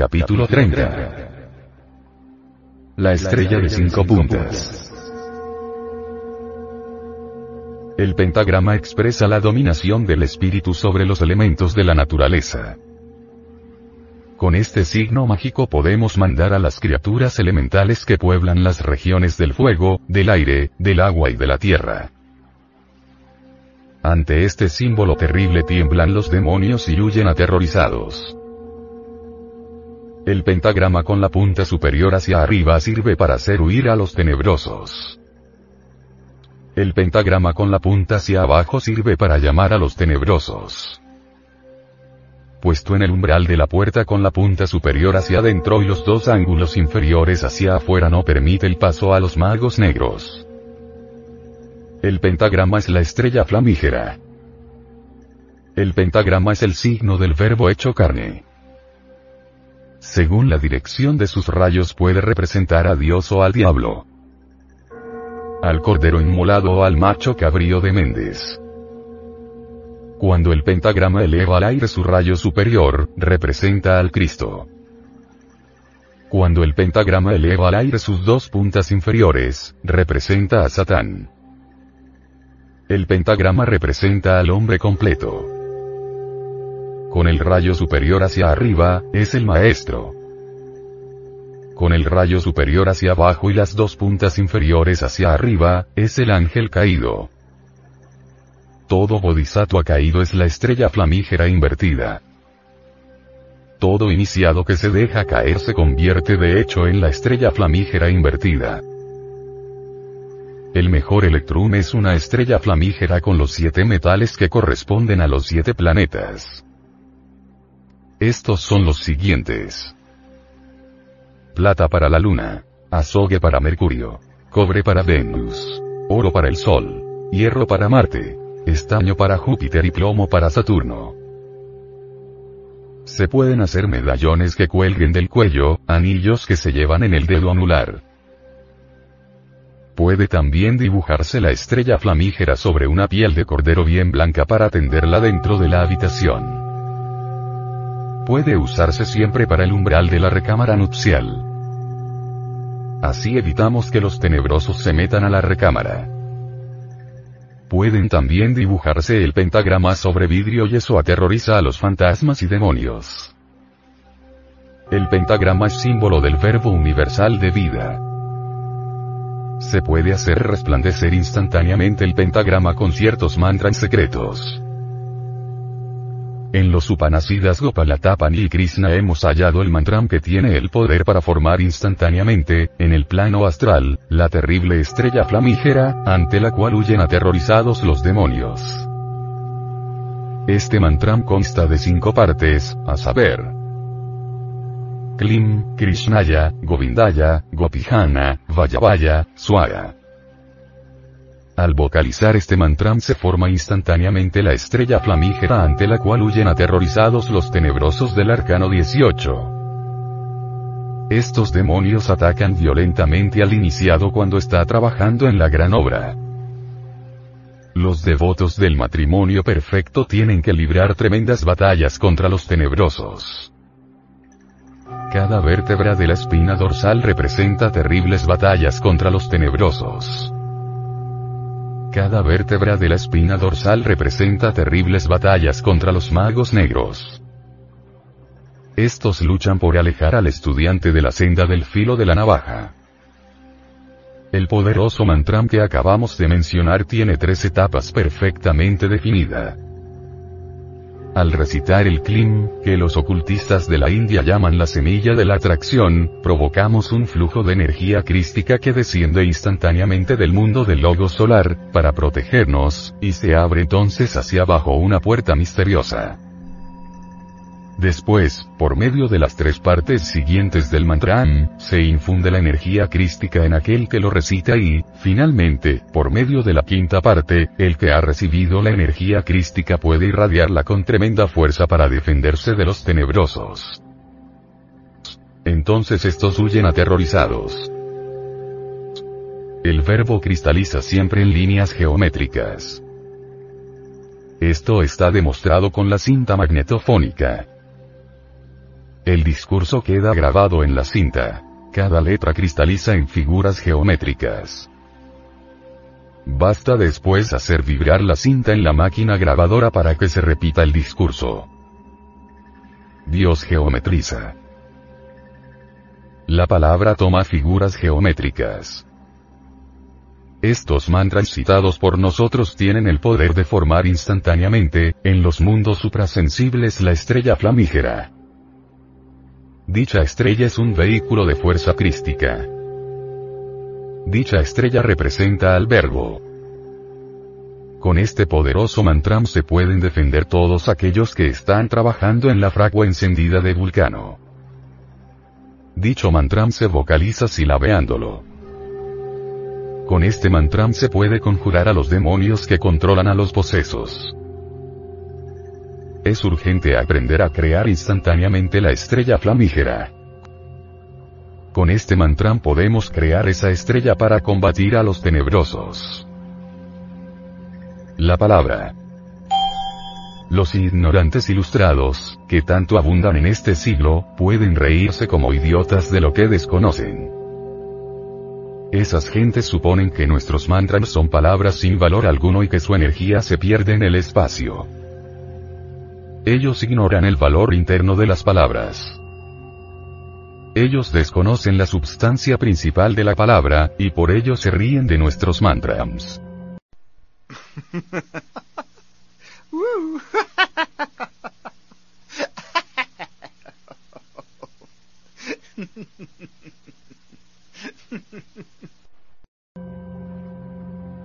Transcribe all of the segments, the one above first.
Capítulo 30. La estrella de cinco puntas. El pentagrama expresa la dominación del espíritu sobre los elementos de la naturaleza. Con este signo mágico podemos mandar a las criaturas elementales que pueblan las regiones del fuego, del aire, del agua y de la tierra. Ante este símbolo terrible tiemblan los demonios y huyen aterrorizados. El pentagrama con la punta superior hacia arriba sirve para hacer huir a los tenebrosos. El pentagrama con la punta hacia abajo sirve para llamar a los tenebrosos. Puesto en el umbral de la puerta con la punta superior hacia adentro y los dos ángulos inferiores hacia afuera no permite el paso a los magos negros. El pentagrama es la estrella flamígera. El pentagrama es el signo del verbo hecho carne según la dirección de sus rayos puede representar a Dios o al diablo. Al cordero inmolado o al macho cabrío de Méndez. Cuando el pentagrama eleva al aire su rayo superior, representa al Cristo. Cuando el pentagrama eleva al aire sus dos puntas inferiores, representa a Satán. El pentagrama representa al hombre completo con el rayo superior hacia arriba, es el maestro. Con el rayo superior hacia abajo y las dos puntas inferiores hacia arriba, es el ángel caído. Todo bodhisattva caído es la estrella flamígera invertida. Todo iniciado que se deja caer se convierte de hecho en la estrella flamígera invertida. El mejor electrón es una estrella flamígera con los siete metales que corresponden a los siete planetas. Estos son los siguientes. Plata para la Luna. Azogue para Mercurio. Cobre para Venus. Oro para el Sol. Hierro para Marte. Estaño para Júpiter y plomo para Saturno. Se pueden hacer medallones que cuelguen del cuello, anillos que se llevan en el dedo anular. Puede también dibujarse la estrella flamígera sobre una piel de cordero bien blanca para tenderla dentro de la habitación puede usarse siempre para el umbral de la recámara nupcial. Así evitamos que los tenebrosos se metan a la recámara. Pueden también dibujarse el pentagrama sobre vidrio y eso aterroriza a los fantasmas y demonios. El pentagrama es símbolo del verbo universal de vida. Se puede hacer resplandecer instantáneamente el pentagrama con ciertos mantras secretos. En los Upanasidas Gopalatapani y Krishna hemos hallado el mantram que tiene el poder para formar instantáneamente, en el plano astral, la terrible estrella flamígera, ante la cual huyen aterrorizados los demonios. Este mantram consta de cinco partes, a saber, Klim, Krishnaya, Govindaya, Gopihana, Vayavaya, Swaya. Al vocalizar este mantram se forma instantáneamente la estrella flamígera ante la cual huyen aterrorizados los tenebrosos del arcano 18. Estos demonios atacan violentamente al iniciado cuando está trabajando en la gran obra. Los devotos del matrimonio perfecto tienen que librar tremendas batallas contra los tenebrosos. Cada vértebra de la espina dorsal representa terribles batallas contra los tenebrosos. Cada vértebra de la espina dorsal representa terribles batallas contra los magos negros. Estos luchan por alejar al estudiante de la senda del filo de la navaja. El poderoso mantram que acabamos de mencionar tiene tres etapas perfectamente definidas. Al recitar el Klim, que los ocultistas de la India llaman la semilla de la atracción, provocamos un flujo de energía crística que desciende instantáneamente del mundo del logo solar, para protegernos, y se abre entonces hacia abajo una puerta misteriosa. Después, por medio de las tres partes siguientes del mantra, se infunde la energía crística en aquel que lo recita y, finalmente, por medio de la quinta parte, el que ha recibido la energía crística puede irradiarla con tremenda fuerza para defenderse de los tenebrosos. Entonces estos huyen aterrorizados. El verbo cristaliza siempre en líneas geométricas. Esto está demostrado con la cinta magnetofónica. El discurso queda grabado en la cinta. Cada letra cristaliza en figuras geométricas. Basta después hacer vibrar la cinta en la máquina grabadora para que se repita el discurso. Dios geometriza. La palabra toma figuras geométricas. Estos mantras citados por nosotros tienen el poder de formar instantáneamente, en los mundos suprasensibles la estrella flamígera. Dicha estrella es un vehículo de fuerza crística. Dicha estrella representa al verbo. Con este poderoso mantram se pueden defender todos aquellos que están trabajando en la fragua encendida de Vulcano. Dicho mantram se vocaliza silabeándolo. Con este mantram se puede conjurar a los demonios que controlan a los posesos. Es urgente aprender a crear instantáneamente la estrella flamígera. Con este mantra podemos crear esa estrella para combatir a los tenebrosos. La palabra. Los ignorantes ilustrados, que tanto abundan en este siglo, pueden reírse como idiotas de lo que desconocen. Esas gentes suponen que nuestros mantras son palabras sin valor alguno y que su energía se pierde en el espacio. Ellos ignoran el valor interno de las palabras. Ellos desconocen la substancia principal de la palabra, y por ello se ríen de nuestros mantras.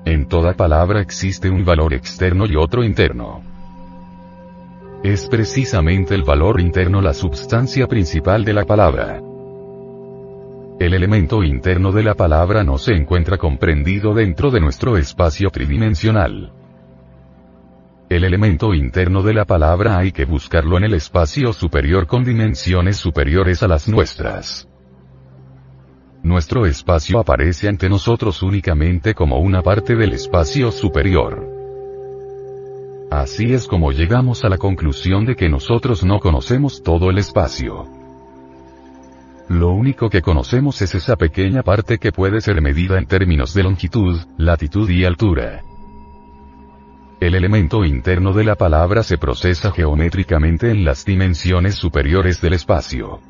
En toda palabra existe un valor externo y otro interno. Es precisamente el valor interno la substancia principal de la palabra. El elemento interno de la palabra no se encuentra comprendido dentro de nuestro espacio tridimensional. El elemento interno de la palabra hay que buscarlo en el espacio superior con dimensiones superiores a las nuestras. Nuestro espacio aparece ante nosotros únicamente como una parte del espacio superior. Así es como llegamos a la conclusión de que nosotros no conocemos todo el espacio. Lo único que conocemos es esa pequeña parte que puede ser medida en términos de longitud, latitud y altura. El elemento interno de la palabra se procesa geométricamente en las dimensiones superiores del espacio.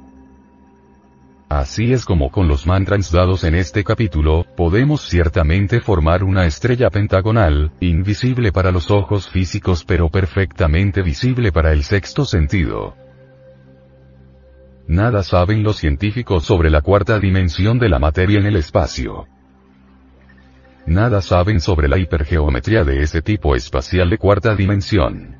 Así es como con los mantras dados en este capítulo, podemos ciertamente formar una estrella pentagonal, invisible para los ojos físicos pero perfectamente visible para el sexto sentido. Nada saben los científicos sobre la cuarta dimensión de la materia en el espacio. Nada saben sobre la hipergeometría de ese tipo espacial de cuarta dimensión.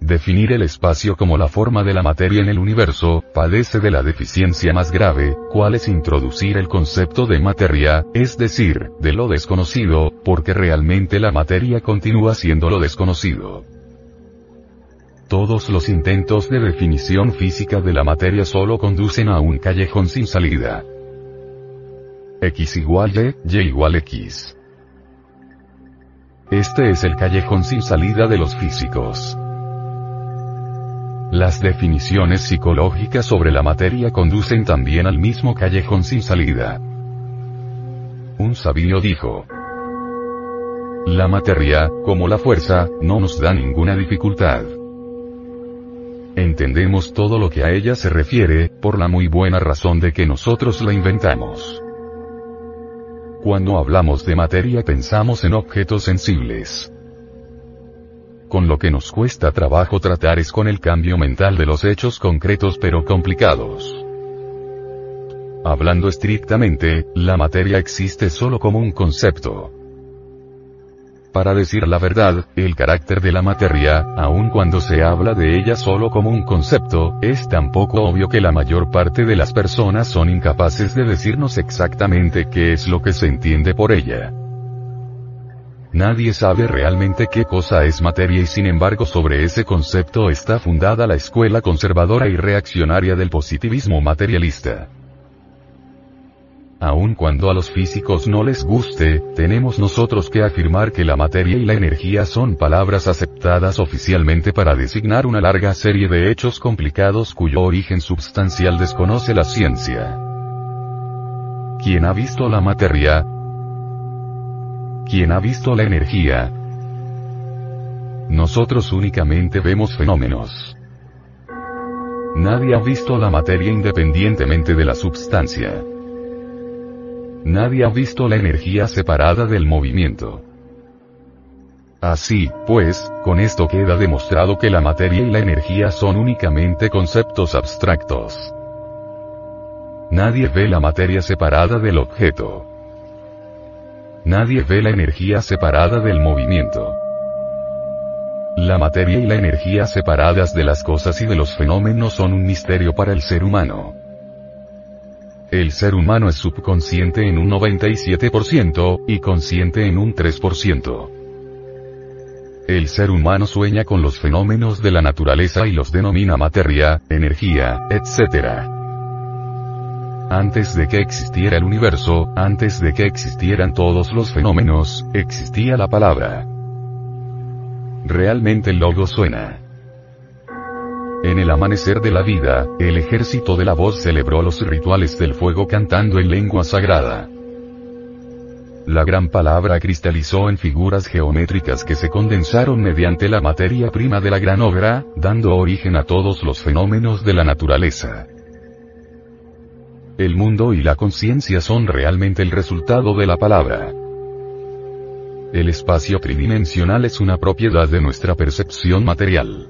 Definir el espacio como la forma de la materia en el universo, padece de la deficiencia más grave, cual es introducir el concepto de materia, es decir, de lo desconocido, porque realmente la materia continúa siendo lo desconocido. Todos los intentos de definición física de la materia solo conducen a un callejón sin salida. X igual Y, Y igual X. Este es el callejón sin salida de los físicos. Las definiciones psicológicas sobre la materia conducen también al mismo callejón sin salida. Un sabio dijo, La materia, como la fuerza, no nos da ninguna dificultad. Entendemos todo lo que a ella se refiere, por la muy buena razón de que nosotros la inventamos. Cuando hablamos de materia pensamos en objetos sensibles. Con lo que nos cuesta trabajo tratar es con el cambio mental de los hechos concretos pero complicados. Hablando estrictamente, la materia existe solo como un concepto. Para decir la verdad, el carácter de la materia, aun cuando se habla de ella solo como un concepto, es tan poco obvio que la mayor parte de las personas son incapaces de decirnos exactamente qué es lo que se entiende por ella. Nadie sabe realmente qué cosa es materia y sin embargo sobre ese concepto está fundada la escuela conservadora y reaccionaria del positivismo materialista. Aun cuando a los físicos no les guste, tenemos nosotros que afirmar que la materia y la energía son palabras aceptadas oficialmente para designar una larga serie de hechos complicados cuyo origen substancial desconoce la ciencia. ¿Quién ha visto la materia? ¿Quién ha visto la energía? Nosotros únicamente vemos fenómenos. Nadie ha visto la materia independientemente de la substancia. Nadie ha visto la energía separada del movimiento. Así, pues, con esto queda demostrado que la materia y la energía son únicamente conceptos abstractos. Nadie ve la materia separada del objeto. Nadie ve la energía separada del movimiento. La materia y la energía separadas de las cosas y de los fenómenos son un misterio para el ser humano. El ser humano es subconsciente en un 97% y consciente en un 3%. El ser humano sueña con los fenómenos de la naturaleza y los denomina materia, energía, etc. Antes de que existiera el universo, antes de que existieran todos los fenómenos, existía la palabra. Realmente el logo suena. En el amanecer de la vida, el ejército de la voz celebró los rituales del fuego cantando en lengua sagrada. La gran palabra cristalizó en figuras geométricas que se condensaron mediante la materia prima de la gran obra, dando origen a todos los fenómenos de la naturaleza. El mundo y la conciencia son realmente el resultado de la palabra. El espacio tridimensional es una propiedad de nuestra percepción material.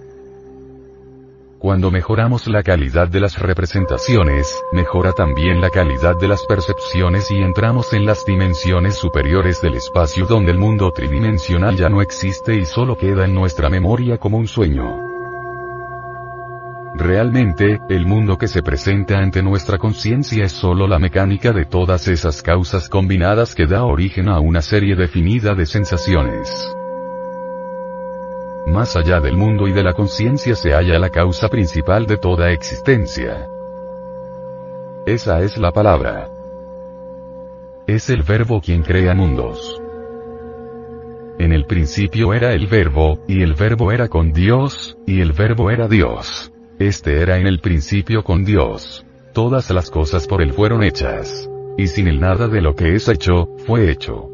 Cuando mejoramos la calidad de las representaciones, mejora también la calidad de las percepciones y entramos en las dimensiones superiores del espacio donde el mundo tridimensional ya no existe y solo queda en nuestra memoria como un sueño. Realmente, el mundo que se presenta ante nuestra conciencia es solo la mecánica de todas esas causas combinadas que da origen a una serie definida de sensaciones. Más allá del mundo y de la conciencia se halla la causa principal de toda existencia. Esa es la palabra. Es el verbo quien crea mundos. En el principio era el verbo, y el verbo era con Dios, y el verbo era Dios. Este era en el principio con Dios. Todas las cosas por él fueron hechas. Y sin él nada de lo que es hecho, fue hecho.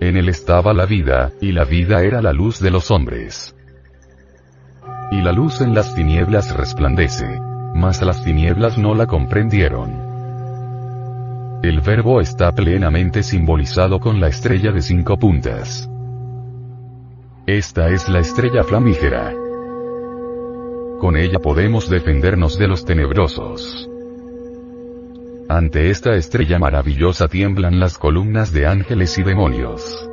En él estaba la vida, y la vida era la luz de los hombres. Y la luz en las tinieblas resplandece. Mas las tinieblas no la comprendieron. El verbo está plenamente simbolizado con la estrella de cinco puntas. Esta es la estrella flamígera. Con ella podemos defendernos de los tenebrosos. Ante esta estrella maravillosa tiemblan las columnas de ángeles y demonios.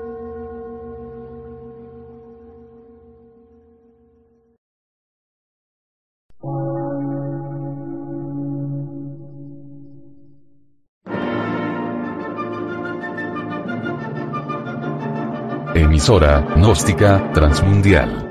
Emisora, gnóstica, transmundial